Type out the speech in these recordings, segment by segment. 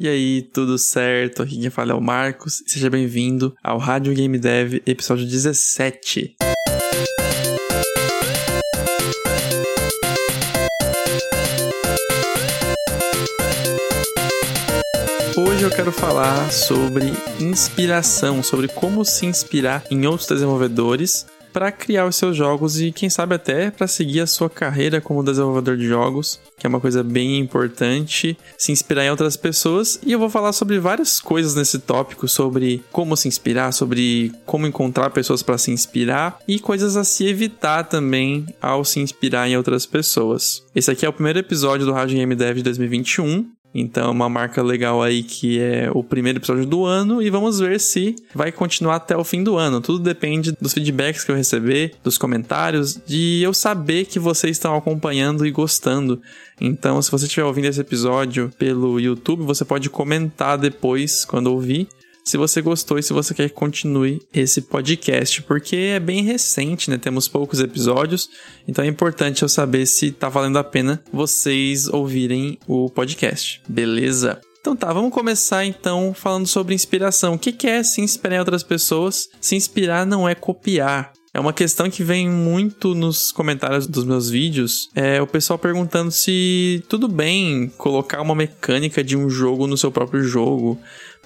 E aí, tudo certo? Aqui quem fala é o Marcos. Seja bem-vindo ao Rádio Game Dev, episódio 17. Hoje eu quero falar sobre inspiração, sobre como se inspirar em outros desenvolvedores para criar os seus jogos e quem sabe até para seguir a sua carreira como desenvolvedor de jogos, que é uma coisa bem importante, se inspirar em outras pessoas. E eu vou falar sobre várias coisas nesse tópico, sobre como se inspirar, sobre como encontrar pessoas para se inspirar e coisas a se evitar também ao se inspirar em outras pessoas. Esse aqui é o primeiro episódio do Rádio Game Dev de 2021 então, uma marca legal aí que é o primeiro episódio do ano e vamos ver se vai continuar até o fim do ano. Tudo depende dos feedbacks que eu receber, dos comentários, de eu saber que vocês estão acompanhando e gostando. Então, se você estiver ouvindo esse episódio pelo YouTube, você pode comentar depois quando ouvir se você gostou e se você quer que continue esse podcast, porque é bem recente, né? Temos poucos episódios, então é importante eu saber se tá valendo a pena vocês ouvirem o podcast. Beleza? Então tá, vamos começar então falando sobre inspiração. O que é se inspirar em outras pessoas? Se inspirar não é copiar. É uma questão que vem muito nos comentários dos meus vídeos. É o pessoal perguntando se tudo bem colocar uma mecânica de um jogo no seu próprio jogo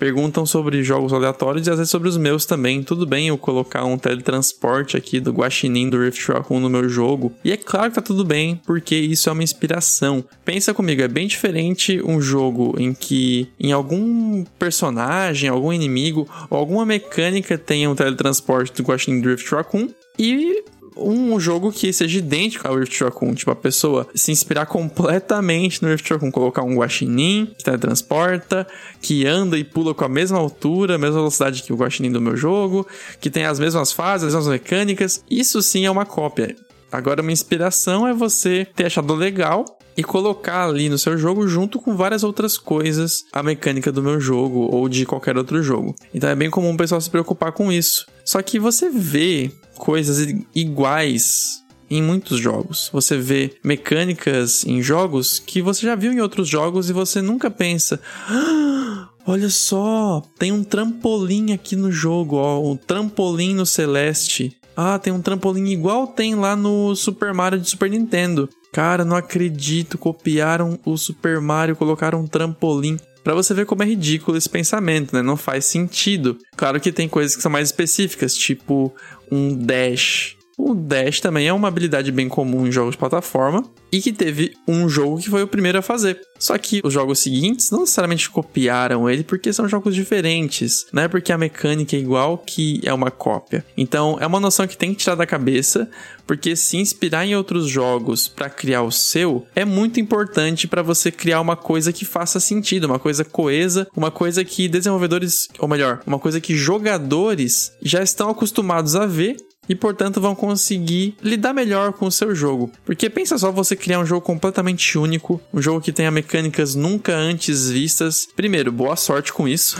perguntam sobre jogos aleatórios e às vezes sobre os meus também. Tudo bem eu colocar um teletransporte aqui do Guaxinim do Rift Raccoon no meu jogo. E é claro que tá tudo bem, porque isso é uma inspiração. Pensa comigo, é bem diferente um jogo em que em algum personagem, algum inimigo alguma mecânica tenha um teletransporte do Guaxinim do Rift Raccoon e um jogo que seja idêntico ao Rift Raccoon. Tipo, a pessoa se inspirar completamente no Rift Raccoon. Colocar um guaxinim que teletransporta, que anda e pula com a mesma altura, a mesma velocidade que o guaxinim do meu jogo, que tem as mesmas fases, as mesmas mecânicas. Isso sim é uma cópia. Agora, uma inspiração é você ter achado legal e colocar ali no seu jogo junto com várias outras coisas a mecânica do meu jogo ou de qualquer outro jogo. Então é bem comum o pessoal se preocupar com isso. Só que você vê coisas iguais em muitos jogos. Você vê mecânicas em jogos que você já viu em outros jogos e você nunca pensa. Ah, olha só, tem um trampolim aqui no jogo, ó, um trampolim no Celeste. Ah, tem um trampolim igual tem lá no Super Mario de Super Nintendo. Cara, não acredito, copiaram o Super Mario, colocaram um trampolim. Para você ver como é ridículo esse pensamento, né? Não faz sentido. Claro que tem coisas que são mais específicas, tipo um dash. O dash também é uma habilidade bem comum em jogos de plataforma, e que teve um jogo que foi o primeiro a fazer. Só que os jogos seguintes não necessariamente copiaram ele porque são jogos diferentes, não é porque a mecânica é igual que é uma cópia. Então é uma noção que tem que tirar da cabeça, porque se inspirar em outros jogos para criar o seu é muito importante para você criar uma coisa que faça sentido, uma coisa coesa, uma coisa que desenvolvedores, ou melhor, uma coisa que jogadores já estão acostumados a ver e, portanto, vão conseguir lidar melhor com o seu jogo. Porque pensa só você criar um jogo completamente único, um jogo que tenha mecânicas nunca antes vistas. Primeiro, boa sorte com isso.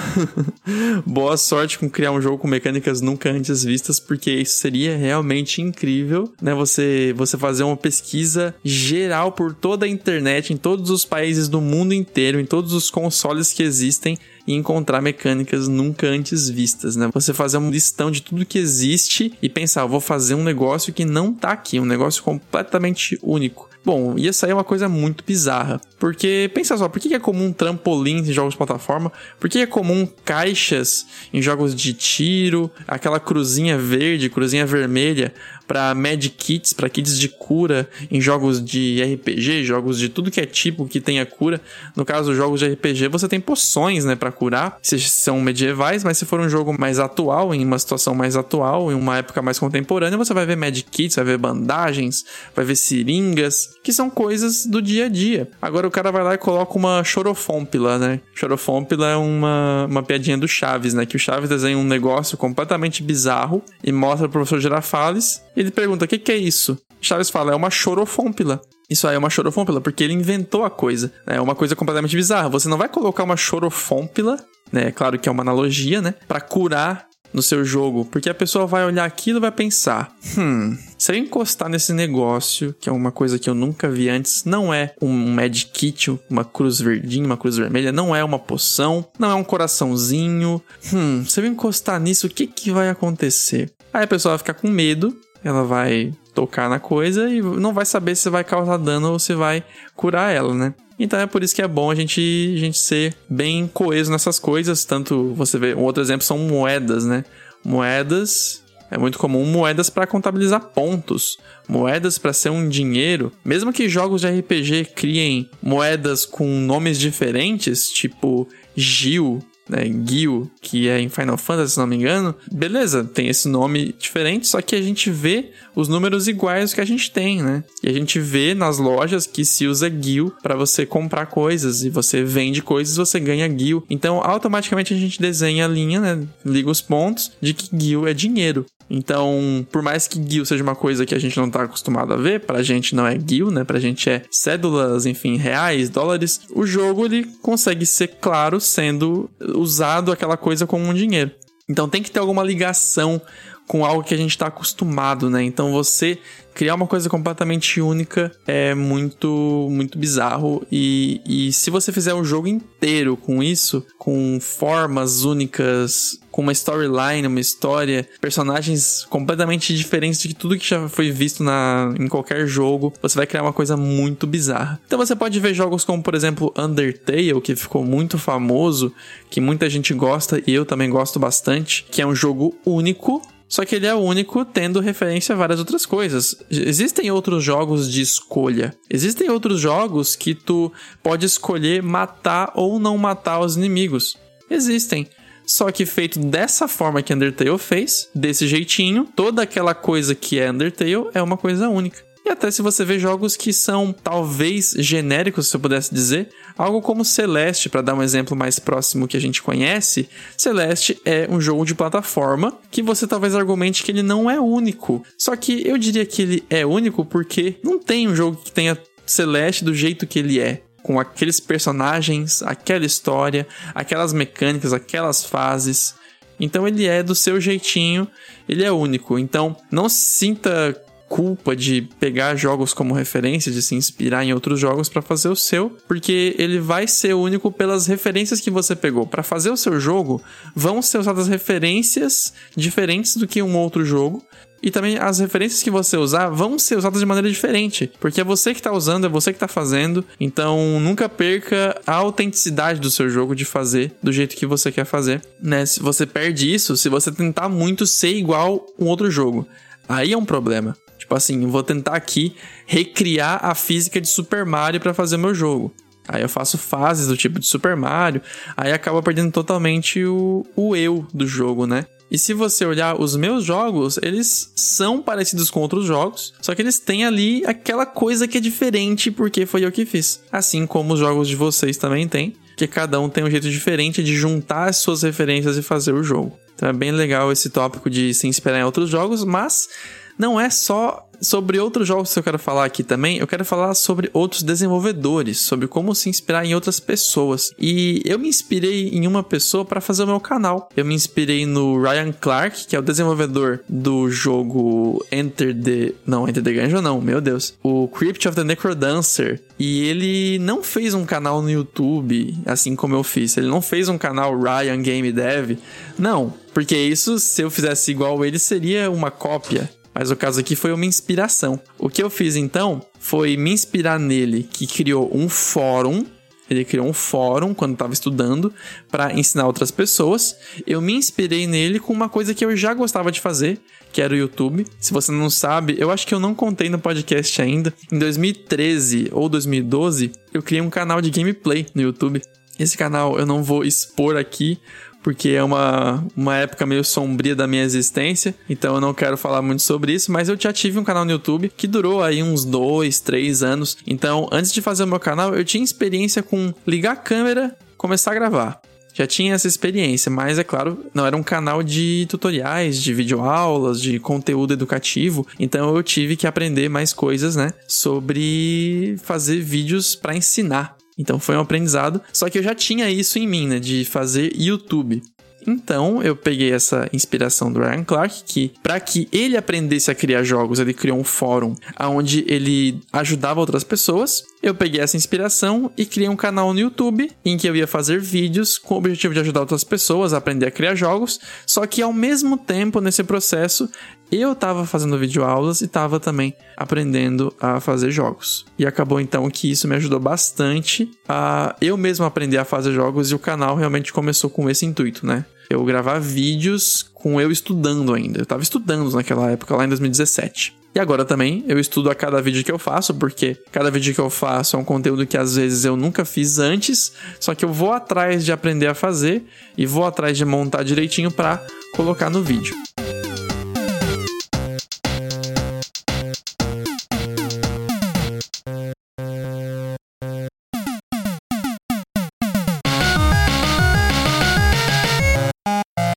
boa sorte com criar um jogo com mecânicas nunca antes vistas, porque isso seria realmente incrível, né? Você você fazer uma pesquisa geral por toda a internet, em todos os países do mundo inteiro, em todos os consoles que existem e encontrar mecânicas nunca antes vistas, né? Você fazer uma listão de tudo que existe e pensar, vou fazer um negócio que não tá aqui, um negócio completamente único. Bom, ia sair uma coisa muito bizarra. Porque, pensa só, por que é comum trampolim em jogos de plataforma? Por que é comum caixas em jogos de tiro? Aquela cruzinha verde, cruzinha vermelha para Magic Kits, para kits de cura em jogos de RPG, jogos de tudo que é tipo que tenha cura. No caso, jogos de RPG, você tem poções, né, para curar. Se são medievais, mas se for um jogo mais atual, em uma situação mais atual, em uma época mais contemporânea, você vai ver Magic Kits, vai ver bandagens, vai ver seringas, que são coisas do dia a dia. Agora o cara vai lá e coloca uma chorofômpila, né? Chorofômpila é uma, uma piadinha do Chaves, né? Que o Chaves desenha um negócio completamente bizarro e mostra pro professor Girafales ele pergunta: o que, que é isso? Chaves fala: é uma chorofômpila. Isso aí é uma chorofômpila, porque ele inventou a coisa. É uma coisa completamente bizarra. Você não vai colocar uma chorofômpila, né? Claro que é uma analogia, né? Pra curar no seu jogo, porque a pessoa vai olhar aquilo e vai pensar: hum, se eu encostar nesse negócio, que é uma coisa que eu nunca vi antes, não é um Mad Kit, uma cruz verdinha, uma cruz vermelha, não é uma poção, não é um coraçãozinho. Hum, se eu encostar nisso, o que, que vai acontecer? Aí a pessoa vai ficar com medo, ela vai tocar na coisa e não vai saber se vai causar dano ou se vai curar ela, né? Então é por isso que é bom a gente, a gente ser bem coeso nessas coisas. Tanto você vê, um outro exemplo são moedas, né? Moedas é muito comum moedas para contabilizar pontos, moedas para ser um dinheiro. Mesmo que jogos de RPG criem moedas com nomes diferentes, tipo Gil, né, Gil, que é em Final Fantasy, se não me engano, beleza, tem esse nome diferente, só que a gente vê os números iguais que a gente tem, né? E a gente vê nas lojas que se usa Gil para você comprar coisas e você vende coisas, você ganha Gil. Então, automaticamente a gente desenha a linha, né, liga os pontos de que Gil é dinheiro. Então, por mais que guil seja uma coisa que a gente não está acostumado a ver, pra gente não é guil, né? Pra gente é cédulas, enfim, reais, dólares. O jogo ele consegue ser claro sendo usado aquela coisa como um dinheiro. Então tem que ter alguma ligação com algo que a gente está acostumado, né? Então você criar uma coisa completamente única é muito, muito bizarro. E, e se você fizer o jogo inteiro com isso, com formas únicas, com uma storyline, uma história, personagens completamente diferentes de tudo que já foi visto na, em qualquer jogo, você vai criar uma coisa muito bizarra. Então você pode ver jogos como, por exemplo, Undertale, que ficou muito famoso, que muita gente gosta e eu também gosto bastante, que é um jogo único só que ele é o único tendo referência a várias outras coisas. Existem outros jogos de escolha. Existem outros jogos que tu pode escolher matar ou não matar os inimigos. Existem. Só que feito dessa forma que Undertale fez, desse jeitinho, toda aquela coisa que é Undertale é uma coisa única. E até se você vê jogos que são talvez genéricos, se eu pudesse dizer, algo como Celeste, para dar um exemplo mais próximo que a gente conhece, Celeste é um jogo de plataforma que você talvez argumente que ele não é único. Só que eu diria que ele é único porque não tem um jogo que tenha Celeste do jeito que ele é com aqueles personagens, aquela história, aquelas mecânicas, aquelas fases. Então ele é do seu jeitinho, ele é único. Então não se sinta culpa de pegar jogos como referência, de se inspirar em outros jogos para fazer o seu, porque ele vai ser único pelas referências que você pegou. Para fazer o seu jogo, vão ser usadas referências diferentes do que um outro jogo. E também as referências que você usar vão ser usadas de maneira diferente, porque é você que está usando, é você que está fazendo. Então nunca perca a autenticidade do seu jogo de fazer do jeito que você quer fazer, né? Se você perde isso, se você tentar muito ser igual um outro jogo, aí é um problema. Tipo assim, vou tentar aqui recriar a física de Super Mario para fazer meu jogo. Aí eu faço fases do tipo de Super Mario, aí acaba perdendo totalmente o, o eu do jogo, né? E se você olhar os meus jogos, eles são parecidos com outros jogos, só que eles têm ali aquela coisa que é diferente porque foi eu que fiz. Assim como os jogos de vocês também têm, que cada um tem um jeito diferente de juntar as suas referências e fazer o jogo. Então é bem legal esse tópico de se inspirar em outros jogos, mas não é só sobre outros jogos que eu quero falar aqui também, eu quero falar sobre outros desenvolvedores, sobre como se inspirar em outras pessoas. E eu me inspirei em uma pessoa para fazer o meu canal. Eu me inspirei no Ryan Clark, que é o desenvolvedor do jogo Enter the. Não, Enter the Gungeon, não, meu Deus. O Crypt of the Necrodancer. E ele não fez um canal no YouTube, assim como eu fiz. Ele não fez um canal Ryan Game Dev. Não, porque isso, se eu fizesse igual ele, seria uma cópia. Mas o caso aqui foi uma inspiração. O que eu fiz então foi me inspirar nele, que criou um fórum. Ele criou um fórum quando estava estudando para ensinar outras pessoas. Eu me inspirei nele com uma coisa que eu já gostava de fazer, que era o YouTube. Se você não sabe, eu acho que eu não contei no podcast ainda. Em 2013 ou 2012, eu criei um canal de gameplay no YouTube. Esse canal eu não vou expor aqui, porque é uma, uma época meio sombria da minha existência, então eu não quero falar muito sobre isso, mas eu já tive um canal no YouTube que durou aí uns dois, três anos. Então, antes de fazer o meu canal, eu tinha experiência com ligar a câmera, começar a gravar. Já tinha essa experiência, mas é claro, não era um canal de tutoriais, de videoaulas, de conteúdo educativo, então eu tive que aprender mais coisas, né, sobre fazer vídeos para ensinar então foi um aprendizado. Só que eu já tinha isso em mim, né? De fazer YouTube. Então, eu peguei essa inspiração do Ryan Clark, que para que ele aprendesse a criar jogos, ele criou um fórum onde ele ajudava outras pessoas. Eu peguei essa inspiração e criei um canal no YouTube em que eu ia fazer vídeos com o objetivo de ajudar outras pessoas a aprender a criar jogos, só que ao mesmo tempo nesse processo eu estava fazendo videoaulas e estava também aprendendo a fazer jogos. E acabou então que isso me ajudou bastante a eu mesmo aprender a fazer jogos e o canal realmente começou com esse intuito, né? Eu gravar vídeos com eu estudando ainda. Eu estava estudando naquela época, lá em 2017. E agora também eu estudo a cada vídeo que eu faço, porque cada vídeo que eu faço é um conteúdo que às vezes eu nunca fiz antes, só que eu vou atrás de aprender a fazer e vou atrás de montar direitinho para colocar no vídeo.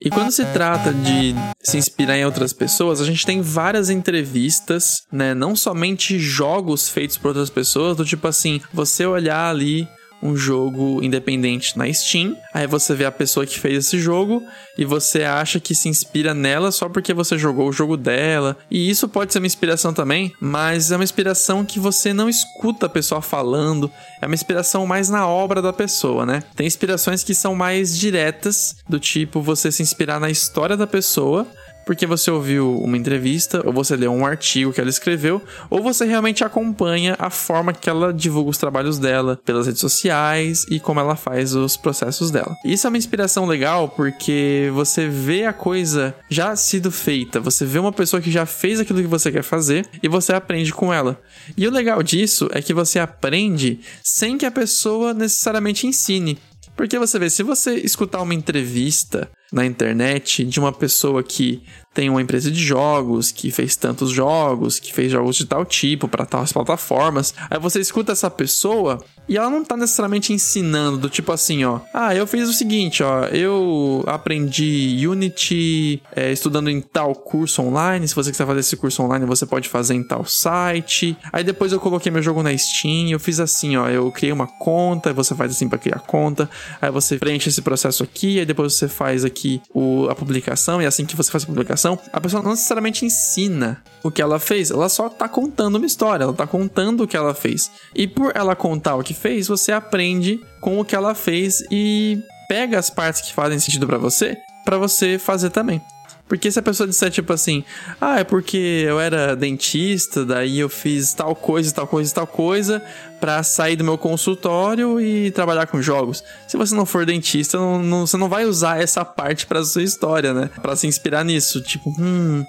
E quando se trata de se inspirar em outras pessoas, a gente tem várias entrevistas, né? Não somente jogos feitos por outras pessoas, do tipo assim, você olhar ali um jogo independente na Steam. Aí você vê a pessoa que fez esse jogo e você acha que se inspira nela só porque você jogou o jogo dela. E isso pode ser uma inspiração também, mas é uma inspiração que você não escuta a pessoa falando. É uma inspiração mais na obra da pessoa, né? Tem inspirações que são mais diretas, do tipo você se inspirar na história da pessoa porque você ouviu uma entrevista, ou você leu um artigo que ela escreveu, ou você realmente acompanha a forma que ela divulga os trabalhos dela pelas redes sociais e como ela faz os processos dela. Isso é uma inspiração legal porque você vê a coisa já sido feita, você vê uma pessoa que já fez aquilo que você quer fazer e você aprende com ela. E o legal disso é que você aprende sem que a pessoa necessariamente ensine. Porque você vê, se você escutar uma entrevista na internet de uma pessoa que tem uma empresa de jogos, que fez tantos jogos, que fez jogos de tal tipo para tais plataformas. Aí você escuta essa pessoa e ela não tá necessariamente ensinando do tipo assim, ó. Ah, eu fiz o seguinte, ó. Eu aprendi Unity é, estudando em tal curso online. Se você quiser fazer esse curso online, você pode fazer em tal site. Aí depois eu coloquei meu jogo na Steam. Eu fiz assim, ó. Eu criei uma conta. Você faz assim para criar conta. Aí você preenche esse processo aqui. Aí depois você faz aqui o, a publicação. E assim que você faz a publicação a pessoa não necessariamente ensina o que ela fez, ela só tá contando uma história, ela tá contando o que ela fez. E por ela contar o que fez, você aprende com o que ela fez e pega as partes que fazem sentido para você, para você fazer também. Porque se a pessoa disser, tipo assim, ah, é porque eu era dentista, daí eu fiz tal coisa, tal coisa, tal coisa, para sair do meu consultório e trabalhar com jogos. Se você não for dentista, não, não, você não vai usar essa parte para sua história, né? Para se inspirar nisso. Tipo, hum,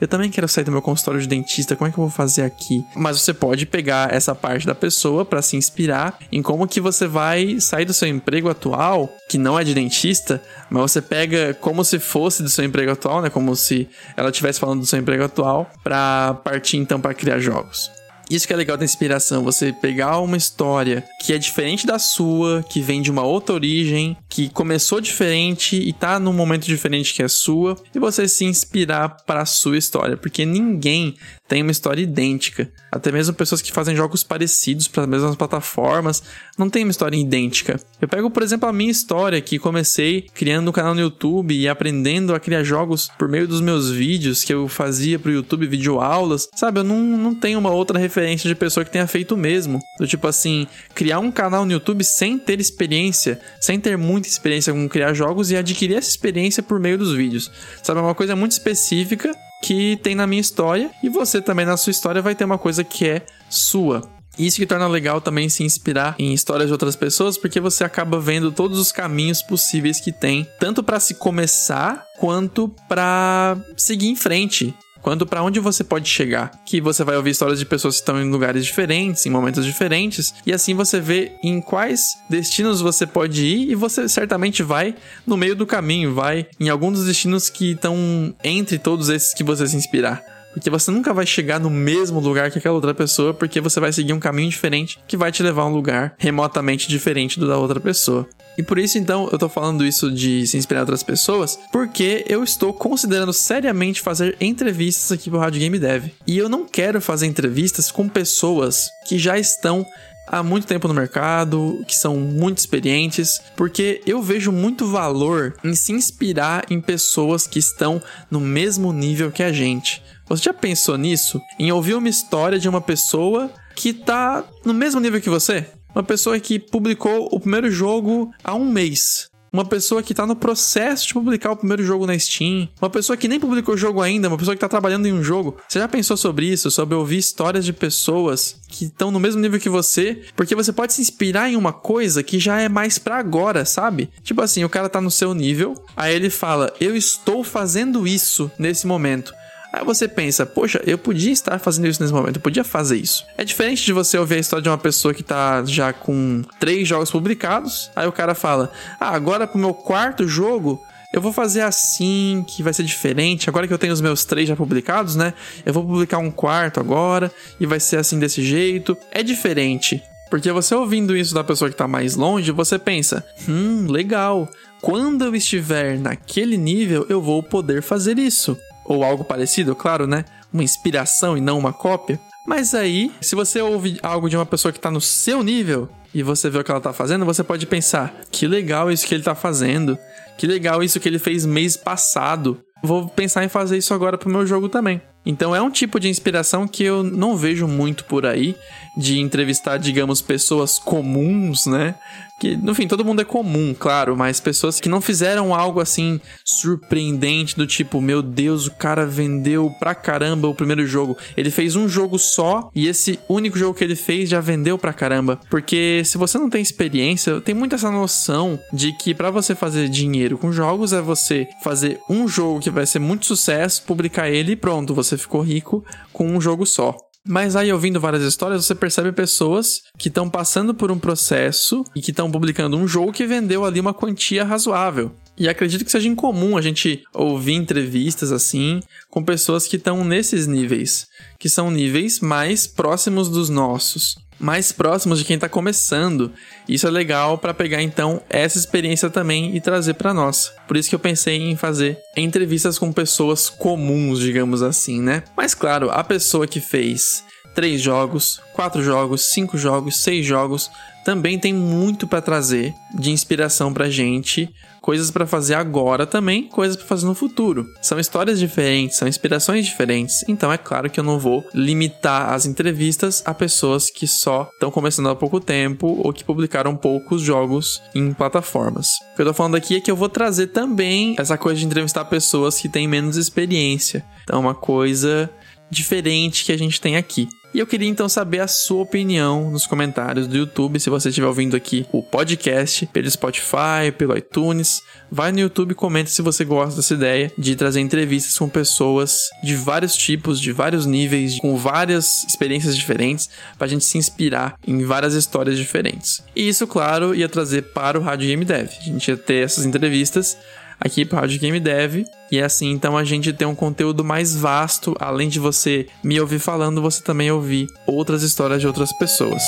eu também quero sair do meu consultório de dentista, como é que eu vou fazer aqui? Mas você pode pegar essa parte da pessoa para se inspirar em como que você vai sair do seu emprego atual, que não é de dentista, mas você pega como se fosse do seu emprego atual, né? Como se ela estivesse falando do seu emprego atual, para partir então para criar jogos. Isso que é legal da inspiração, você pegar uma história que é diferente da sua, que vem de uma outra origem, que começou diferente e tá num momento diferente que é sua, e você se inspirar para a sua história, porque ninguém tem uma história idêntica. Até mesmo pessoas que fazem jogos parecidos para as mesmas plataformas não tem uma história idêntica. Eu pego, por exemplo, a minha história que comecei criando um canal no YouTube e aprendendo a criar jogos por meio dos meus vídeos que eu fazia pro YouTube, vídeo aulas. Sabe, eu não, não tenho uma outra referência de pessoa que tenha feito o mesmo. Do tipo assim, criar um canal no YouTube sem ter experiência, sem ter muita experiência com criar jogos e adquirir essa experiência por meio dos vídeos. Sabe, é uma coisa muito específica que tem na minha história e você também na sua história vai ter uma coisa que é sua. Isso que torna legal também se inspirar em histórias de outras pessoas, porque você acaba vendo todos os caminhos possíveis que tem, tanto para se começar quanto para seguir em frente quanto para onde você pode chegar. Que você vai ouvir histórias de pessoas que estão em lugares diferentes, em momentos diferentes, e assim você vê em quais destinos você pode ir e você certamente vai no meio do caminho, vai em algum dos destinos que estão entre todos esses que você se inspirar. Porque você nunca vai chegar no mesmo lugar que aquela outra pessoa, porque você vai seguir um caminho diferente que vai te levar a um lugar remotamente diferente do da outra pessoa. E por isso, então, eu tô falando isso de se inspirar em outras pessoas, porque eu estou considerando seriamente fazer entrevistas aqui pro Rádio Game Dev. E eu não quero fazer entrevistas com pessoas que já estão há muito tempo no mercado, que são muito experientes, porque eu vejo muito valor em se inspirar em pessoas que estão no mesmo nível que a gente. Você já pensou nisso? Em ouvir uma história de uma pessoa que tá no mesmo nível que você? Uma pessoa que publicou o primeiro jogo há um mês uma pessoa que tá no processo de publicar o primeiro jogo na Steam, uma pessoa que nem publicou o jogo ainda, uma pessoa que tá trabalhando em um jogo. Você já pensou sobre isso? Sobre ouvir histórias de pessoas que estão no mesmo nível que você? Porque você pode se inspirar em uma coisa que já é mais para agora, sabe? Tipo assim, o cara tá no seu nível, aí ele fala: "Eu estou fazendo isso nesse momento". Aí você pensa, poxa, eu podia estar fazendo isso nesse momento, eu podia fazer isso. É diferente de você ouvir a história de uma pessoa que tá já com três jogos publicados, aí o cara fala, ah, agora pro meu quarto jogo, eu vou fazer assim, que vai ser diferente. Agora que eu tenho os meus três já publicados, né? Eu vou publicar um quarto agora e vai ser assim desse jeito. É diferente. Porque você ouvindo isso da pessoa que tá mais longe, você pensa: hum, legal. Quando eu estiver naquele nível, eu vou poder fazer isso ou algo parecido, claro, né? Uma inspiração e não uma cópia. Mas aí, se você ouve algo de uma pessoa que está no seu nível e você vê o que ela está fazendo, você pode pensar: que legal isso que ele está fazendo, que legal isso que ele fez mês passado. Vou pensar em fazer isso agora pro meu jogo também. Então é um tipo de inspiração que eu não vejo muito por aí, de entrevistar, digamos, pessoas comuns, né? Que, no fim, todo mundo é comum, claro, mas pessoas que não fizeram algo assim surpreendente do tipo, meu Deus, o cara vendeu pra caramba o primeiro jogo. Ele fez um jogo só e esse único jogo que ele fez já vendeu pra caramba. Porque se você não tem experiência, tem muito essa noção de que para você fazer dinheiro com jogos é você fazer um jogo que vai ser muito sucesso, publicar ele e pronto, você ficou rico com um jogo só. Mas aí, ouvindo várias histórias, você percebe pessoas que estão passando por um processo e que estão publicando um jogo que vendeu ali uma quantia razoável. E acredito que seja incomum a gente ouvir entrevistas assim com pessoas que estão nesses níveis, que são níveis mais próximos dos nossos mais próximos de quem está começando. Isso é legal para pegar então essa experiência também e trazer para nós. Por isso que eu pensei em fazer entrevistas com pessoas comuns, digamos assim, né? Mas claro, a pessoa que fez três jogos, quatro jogos, cinco jogos, seis jogos, também tem muito para trazer de inspiração pra gente, coisas para fazer agora também, coisas para fazer no futuro. São histórias diferentes, são inspirações diferentes, então é claro que eu não vou limitar as entrevistas a pessoas que só estão começando há pouco tempo ou que publicaram poucos jogos em plataformas. O que eu tô falando aqui é que eu vou trazer também essa coisa de entrevistar pessoas que têm menos experiência. Então, é uma coisa diferente que a gente tem aqui. E eu queria então saber a sua opinião nos comentários do YouTube, se você estiver ouvindo aqui o podcast pelo Spotify, pelo iTunes. Vai no YouTube e comenta se você gosta dessa ideia de trazer entrevistas com pessoas de vários tipos, de vários níveis, com várias experiências diferentes, para a gente se inspirar em várias histórias diferentes. E isso, claro, ia trazer para o Rádio Game Dev. A gente ia ter essas entrevistas aqui para Rádio Game Dev. E é assim, então a gente tem um conteúdo mais vasto, além de você me ouvir falando, você também ouvir outras histórias de outras pessoas.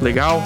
Legal?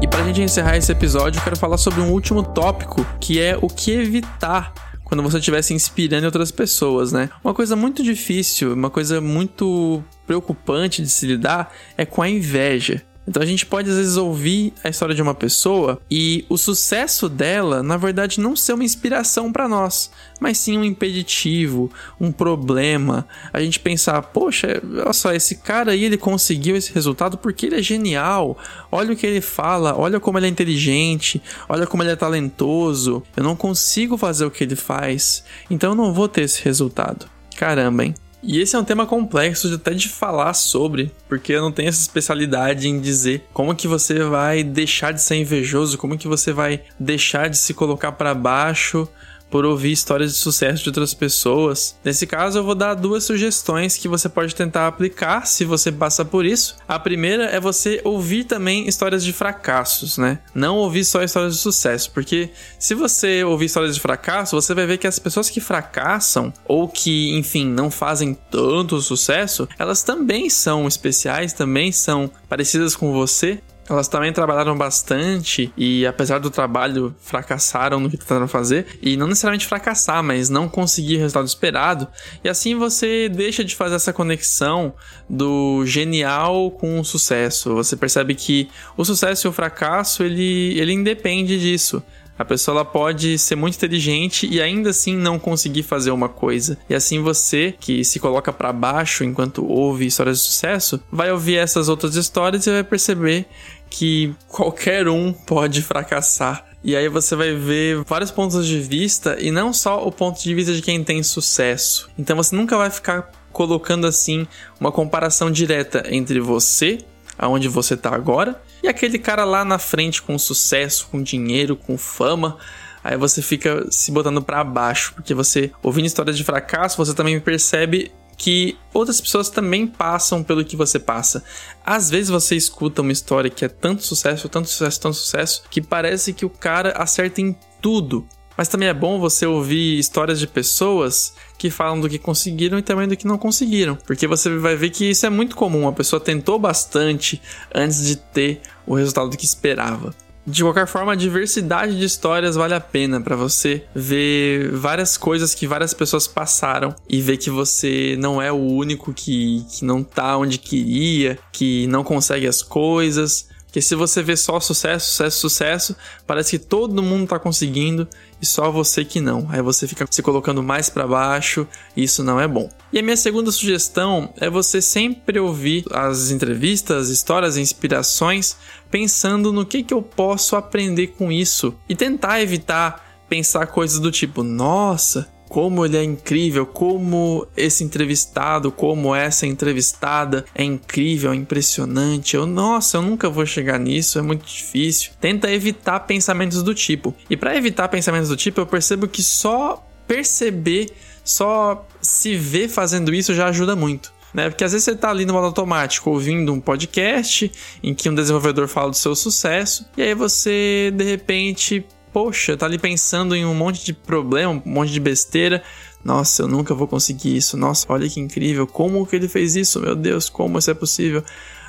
E encerrar esse episódio, eu quero falar sobre um último tópico, que é o que evitar quando você estiver se inspirando outras pessoas, né? Uma coisa muito difícil, uma coisa muito preocupante de se lidar é com a inveja. Então a gente pode às vezes ouvir a história de uma pessoa e o sucesso dela, na verdade, não ser uma inspiração para nós, mas sim um impeditivo, um problema. A gente pensar, poxa, olha só, esse cara aí ele conseguiu esse resultado porque ele é genial. Olha o que ele fala, olha como ele é inteligente, olha como ele é talentoso. Eu não consigo fazer o que ele faz, então eu não vou ter esse resultado. Caramba, hein? E esse é um tema complexo de até de falar sobre, porque eu não tenho essa especialidade em dizer como que você vai deixar de ser invejoso, como que você vai deixar de se colocar para baixo por ouvir histórias de sucesso de outras pessoas. Nesse caso, eu vou dar duas sugestões que você pode tentar aplicar se você passa por isso. A primeira é você ouvir também histórias de fracassos, né? Não ouvir só histórias de sucesso, porque se você ouvir histórias de fracasso, você vai ver que as pessoas que fracassam ou que, enfim, não fazem tanto sucesso, elas também são especiais, também são parecidas com você elas também trabalharam bastante e, apesar do trabalho, fracassaram no que tentaram fazer. E não necessariamente fracassar, mas não conseguir o resultado esperado. E assim você deixa de fazer essa conexão do genial com o sucesso. Você percebe que o sucesso e o fracasso ele, ele independe disso. A pessoa ela pode ser muito inteligente e ainda assim não conseguir fazer uma coisa. E assim você, que se coloca para baixo enquanto ouve histórias de sucesso, vai ouvir essas outras histórias e vai perceber que qualquer um pode fracassar. E aí você vai ver vários pontos de vista e não só o ponto de vista de quem tem sucesso. Então você nunca vai ficar colocando assim uma comparação direta entre você, aonde você está agora, e aquele cara lá na frente com sucesso, com dinheiro, com fama. Aí você fica se botando para baixo, porque você ouvindo histórias de fracasso, você também percebe que outras pessoas também passam pelo que você passa. Às vezes você escuta uma história que é tanto sucesso, tanto sucesso, tanto sucesso, que parece que o cara acerta em tudo. Mas também é bom você ouvir histórias de pessoas que falam do que conseguiram e também do que não conseguiram. Porque você vai ver que isso é muito comum. A pessoa tentou bastante antes de ter o resultado que esperava. De qualquer forma, a diversidade de histórias vale a pena para você ver várias coisas que várias pessoas passaram e ver que você não é o único que, que não tá onde queria, que não consegue as coisas. Porque se você vê só sucesso, sucesso, sucesso, parece que todo mundo tá conseguindo e só você que não. Aí você fica se colocando mais para baixo, e isso não é bom. E a minha segunda sugestão é você sempre ouvir as entrevistas, histórias, inspirações, pensando no que, que eu posso aprender com isso e tentar evitar pensar coisas do tipo: nossa, como ele é incrível, como esse entrevistado, como essa entrevistada é incrível, é impressionante. Eu, nossa, eu nunca vou chegar nisso, é muito difícil. Tenta evitar pensamentos do tipo. E para evitar pensamentos do tipo, eu percebo que só perceber, só se ver fazendo isso já ajuda muito. Né? Porque às vezes você está ali no modo automático ouvindo um podcast em que um desenvolvedor fala do seu sucesso, e aí você de repente poxa, tá ali pensando em um monte de problema, um monte de besteira. Nossa, eu nunca vou conseguir isso. Nossa, olha que incrível. Como que ele fez isso? Meu Deus, como isso é possível?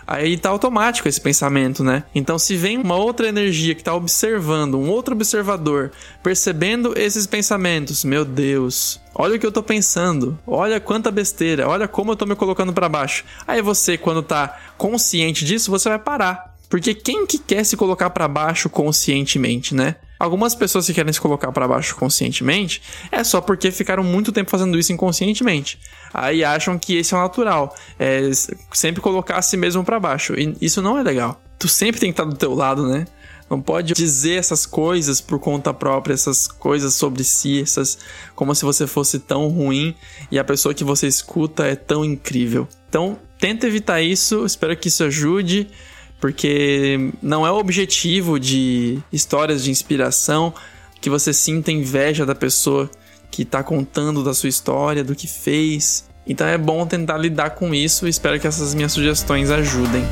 Aí tá automático esse pensamento, né? Então, se vem uma outra energia que tá observando, um outro observador, percebendo esses pensamentos, meu Deus, olha o que eu tô pensando, olha quanta besteira, olha como eu tô me colocando para baixo. Aí você, quando tá consciente disso, você vai parar. Porque quem que quer se colocar para baixo conscientemente, né? Algumas pessoas que querem se colocar para baixo conscientemente é só porque ficaram muito tempo fazendo isso inconscientemente. Aí acham que esse é o natural, é sempre colocar a si mesmo para baixo. E isso não é legal. Tu sempre tem que estar do teu lado, né? Não pode dizer essas coisas por conta própria, essas coisas sobre si, essas como se você fosse tão ruim e a pessoa que você escuta é tão incrível. Então, tenta evitar isso, espero que isso ajude porque não é o objetivo de histórias de inspiração que você sinta inveja da pessoa que está contando da sua história, do que fez. Então é bom tentar lidar com isso espero que essas minhas sugestões ajudem.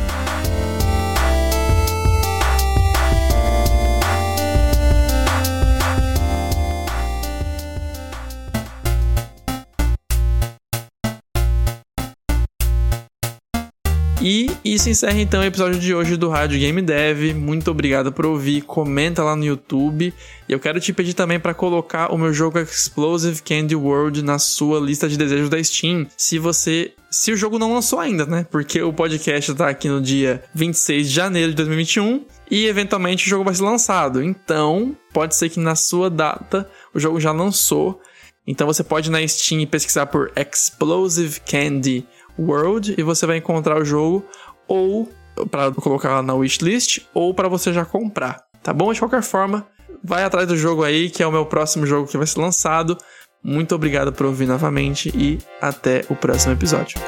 E isso encerra então o episódio de hoje do Rádio Game Dev. Muito obrigado por ouvir. Comenta lá no YouTube. E eu quero te pedir também para colocar o meu jogo Explosive Candy World na sua lista de desejos da Steam. Se você se o jogo não lançou ainda, né? Porque o podcast tá aqui no dia 26 de janeiro de 2021 e eventualmente o jogo vai ser lançado. Então, pode ser que na sua data o jogo já lançou. Então você pode ir na Steam pesquisar por Explosive Candy World e você vai encontrar o jogo ou para colocar na wishlist ou para você já comprar, tá bom? De qualquer forma, vai atrás do jogo aí, que é o meu próximo jogo que vai ser lançado. Muito obrigado por ouvir novamente e até o próximo episódio.